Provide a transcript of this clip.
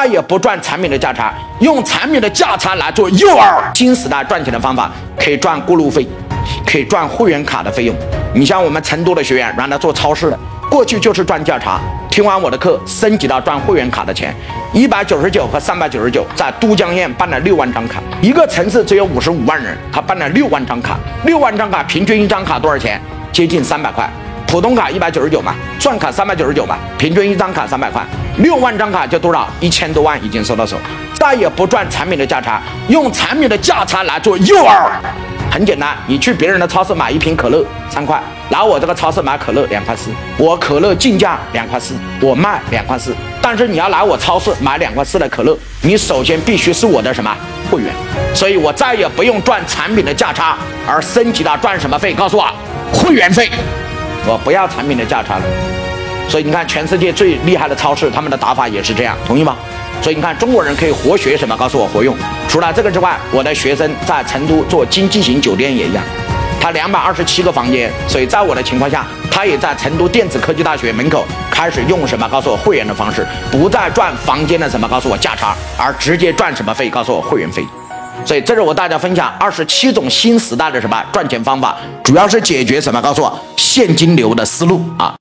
再也不赚产品的价差，用产品的价差来做诱饵。新时代赚钱的方法，可以赚过路费，可以赚会员卡的费用。你像我们成都的学员，让他做超市的，过去就是赚价差。听完我的课，升级到赚会员卡的钱，一百九十九和三百九十九，在都江堰办了六万张卡。一个城市只有五十五万人，他办了六万张卡，六万张卡平均一张卡多少钱？接近三百块。普通卡一百九十九嘛，钻卡三百九十九嘛，平均一张卡三百块，六万张卡就多少？一千多万已经收到手，再也不赚产品的价差，用产品的价差来做诱饵。很简单，你去别人的超市买一瓶可乐三块，来我这个超市买可乐两块四，我可乐进价两块四，我卖两块四。但是你要来我超市买两块四的可乐，你首先必须是我的什么会员？所以我再也不用赚产品的价差，而升级到赚什么费？告诉我，会员费。我不要产品的价差了，所以你看，全世界最厉害的超市，他们的打法也是这样，同意吗？所以你看，中国人可以活学什么？告诉我活用。除了这个之外，我的学生在成都做经济型酒店也一样，他两百二十七个房间，所以在我的情况下，他也在成都电子科技大学门口开始用什么？告诉我会员的方式，不再赚房间的什么？告诉我价差，而直接赚什么费？告诉我会员费。所以这是我大家分享二十七种新时代的什么赚钱方法，主要是解决什么？告诉我现金流的思路啊。